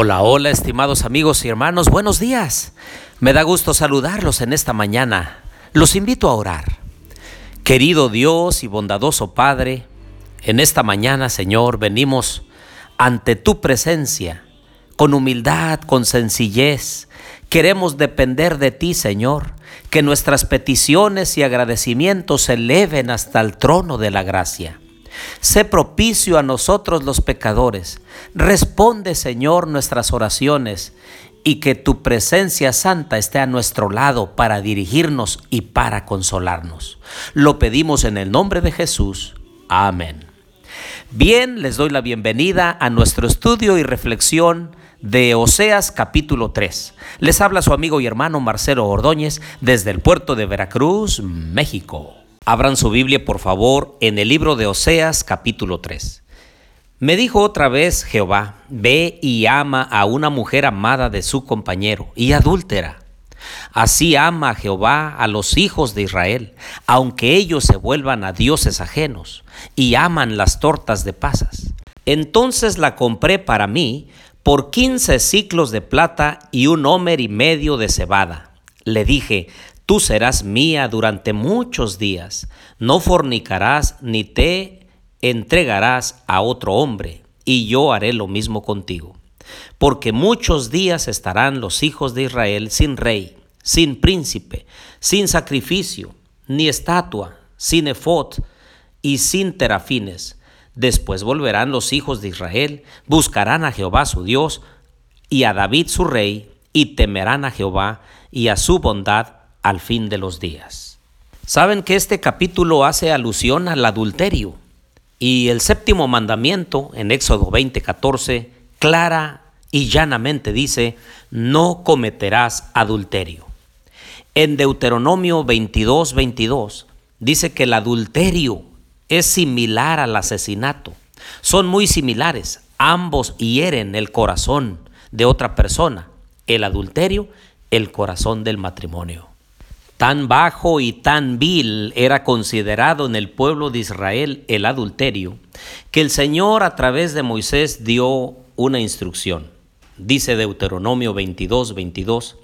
Hola, hola, estimados amigos y hermanos, buenos días. Me da gusto saludarlos en esta mañana. Los invito a orar. Querido Dios y bondadoso Padre, en esta mañana, Señor, venimos ante tu presencia con humildad, con sencillez. Queremos depender de ti, Señor, que nuestras peticiones y agradecimientos se eleven hasta el trono de la gracia. Sé propicio a nosotros los pecadores. Responde, Señor, nuestras oraciones y que tu presencia santa esté a nuestro lado para dirigirnos y para consolarnos. Lo pedimos en el nombre de Jesús. Amén. Bien, les doy la bienvenida a nuestro estudio y reflexión de Oseas capítulo 3. Les habla su amigo y hermano Marcelo Ordóñez desde el puerto de Veracruz, México. Abran su Biblia, por favor, en el libro de Oseas, capítulo 3. Me dijo otra vez Jehová, ve y ama a una mujer amada de su compañero y adúltera. Así ama Jehová a los hijos de Israel, aunque ellos se vuelvan a dioses ajenos y aman las tortas de pasas. Entonces la compré para mí por quince ciclos de plata y un homer y medio de cebada. Le dije, Tú serás mía durante muchos días, no fornicarás ni te entregarás a otro hombre, y yo haré lo mismo contigo. Porque muchos días estarán los hijos de Israel sin rey, sin príncipe, sin sacrificio, ni estatua, sin efod y sin terafines. Después volverán los hijos de Israel, buscarán a Jehová su Dios y a David su rey, y temerán a Jehová y a su bondad al fin de los días. Saben que este capítulo hace alusión al adulterio y el séptimo mandamiento en Éxodo 20:14 clara y llanamente dice, no cometerás adulterio. En Deuteronomio 22:22 dice que el adulterio es similar al asesinato. Son muy similares, ambos hieren el corazón de otra persona. El adulterio, el corazón del matrimonio. Tan bajo y tan vil era considerado en el pueblo de Israel el adulterio, que el Señor a través de Moisés dio una instrucción. Dice Deuteronomio 22, 22,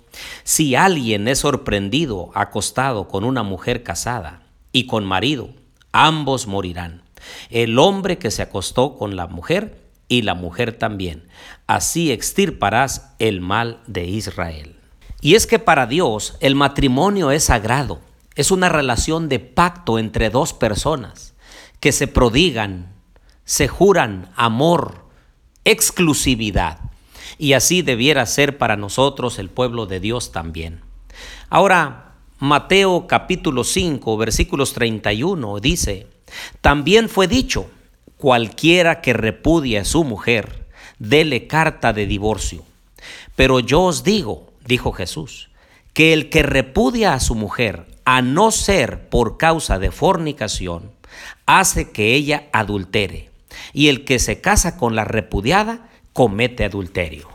si alguien es sorprendido acostado con una mujer casada y con marido, ambos morirán. El hombre que se acostó con la mujer y la mujer también. Así extirparás el mal de Israel. Y es que para Dios el matrimonio es sagrado, es una relación de pacto entre dos personas que se prodigan, se juran amor, exclusividad. Y así debiera ser para nosotros el pueblo de Dios también. Ahora, Mateo capítulo 5, versículos 31 dice, también fue dicho, cualquiera que repudie a su mujer, dele carta de divorcio. Pero yo os digo, dijo Jesús, que el que repudia a su mujer, a no ser por causa de fornicación, hace que ella adultere, y el que se casa con la repudiada comete adulterio.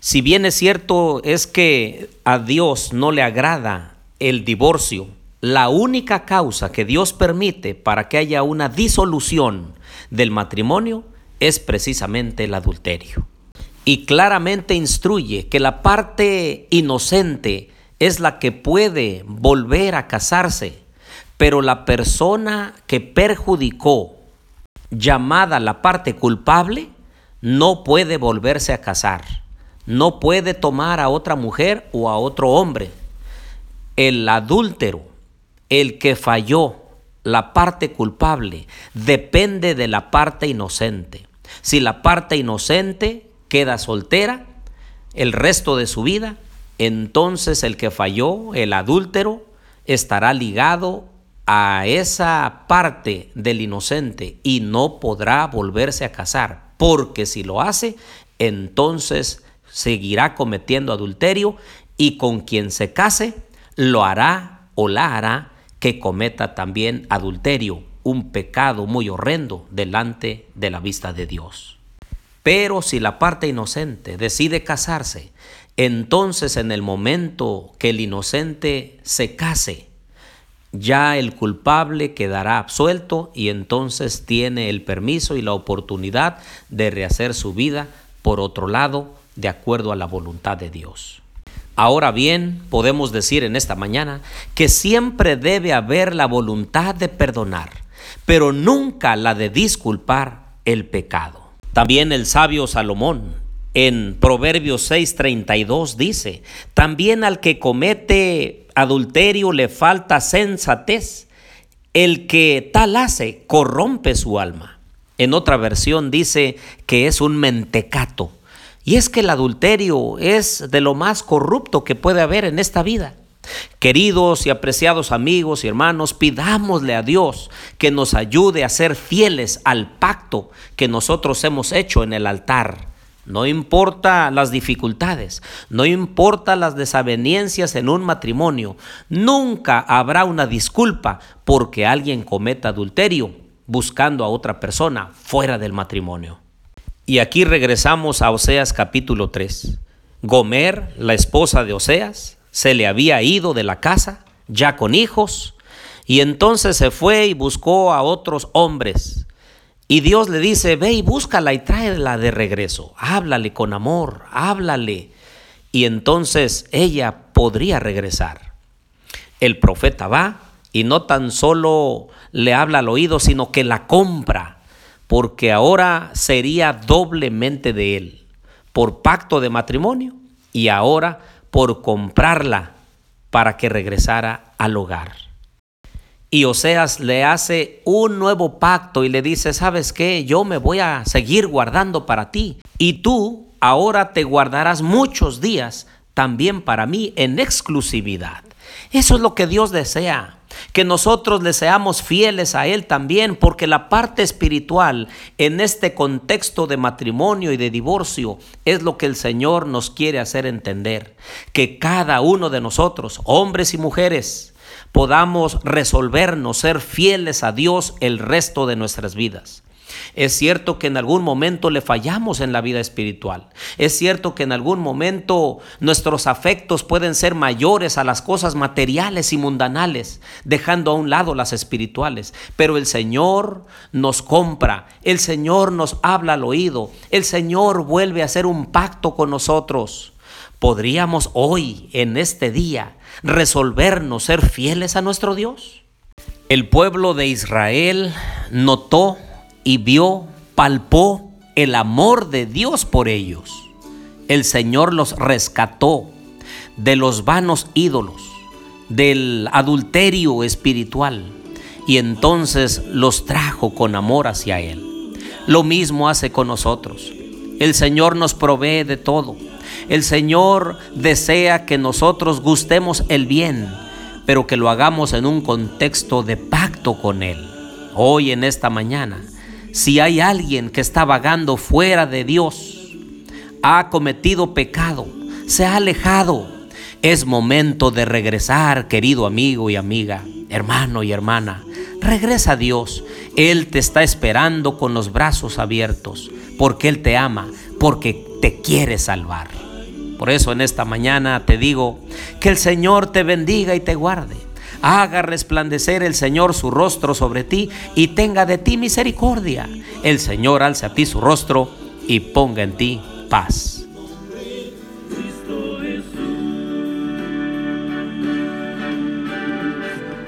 Si bien es cierto es que a Dios no le agrada el divorcio, la única causa que Dios permite para que haya una disolución del matrimonio es precisamente el adulterio y claramente instruye que la parte inocente es la que puede volver a casarse, pero la persona que perjudicó, llamada la parte culpable, no puede volverse a casar, no puede tomar a otra mujer o a otro hombre. El adúltero, el que falló, la parte culpable, depende de la parte inocente. Si la parte inocente queda soltera el resto de su vida, entonces el que falló, el adúltero, estará ligado a esa parte del inocente y no podrá volverse a casar, porque si lo hace, entonces seguirá cometiendo adulterio y con quien se case lo hará o la hará que cometa también adulterio, un pecado muy horrendo delante de la vista de Dios. Pero si la parte inocente decide casarse, entonces en el momento que el inocente se case, ya el culpable quedará absuelto y entonces tiene el permiso y la oportunidad de rehacer su vida por otro lado de acuerdo a la voluntad de Dios. Ahora bien, podemos decir en esta mañana que siempre debe haber la voluntad de perdonar, pero nunca la de disculpar el pecado. También el sabio Salomón en Proverbios 6:32 dice, también al que comete adulterio le falta sensatez, el que tal hace corrompe su alma. En otra versión dice que es un mentecato y es que el adulterio es de lo más corrupto que puede haber en esta vida. Queridos y apreciados amigos y hermanos, pidámosle a Dios que nos ayude a ser fieles al pacto que nosotros hemos hecho en el altar. No importa las dificultades, no importa las desavenencias en un matrimonio, nunca habrá una disculpa porque alguien cometa adulterio buscando a otra persona fuera del matrimonio. Y aquí regresamos a Oseas capítulo 3. Gomer, la esposa de Oseas, se le había ido de la casa, ya con hijos, y entonces se fue y buscó a otros hombres. Y Dios le dice, ve y búscala y tráela de regreso. Háblale con amor, háblale. Y entonces ella podría regresar. El profeta va y no tan solo le habla al oído, sino que la compra porque ahora sería doblemente de él, por pacto de matrimonio y ahora por comprarla para que regresara al hogar. Y Oseas le hace un nuevo pacto y le dice, ¿sabes qué? Yo me voy a seguir guardando para ti y tú ahora te guardarás muchos días también para mí en exclusividad. Eso es lo que Dios desea que nosotros le seamos fieles a Él también, porque la parte espiritual en este contexto de matrimonio y de divorcio es lo que el Señor nos quiere hacer entender, que cada uno de nosotros, hombres y mujeres, podamos resolvernos ser fieles a Dios el resto de nuestras vidas. Es cierto que en algún momento le fallamos en la vida espiritual. Es cierto que en algún momento nuestros afectos pueden ser mayores a las cosas materiales y mundanales, dejando a un lado las espirituales. Pero el Señor nos compra, el Señor nos habla al oído, el Señor vuelve a hacer un pacto con nosotros. ¿Podríamos hoy, en este día, resolvernos ser fieles a nuestro Dios? El pueblo de Israel notó y vio, palpó el amor de Dios por ellos. El Señor los rescató de los vanos ídolos, del adulterio espiritual, y entonces los trajo con amor hacia Él. Lo mismo hace con nosotros. El Señor nos provee de todo. El Señor desea que nosotros gustemos el bien, pero que lo hagamos en un contexto de pacto con Él. Hoy en esta mañana si hay alguien que está vagando fuera de Dios, ha cometido pecado, se ha alejado, es momento de regresar, querido amigo y amiga, hermano y hermana. Regresa a Dios. Él te está esperando con los brazos abiertos, porque Él te ama, porque te quiere salvar. Por eso en esta mañana te digo que el Señor te bendiga y te guarde haga resplandecer el Señor su rostro sobre ti y tenga de ti misericordia. El Señor alce a ti su rostro y ponga en ti paz.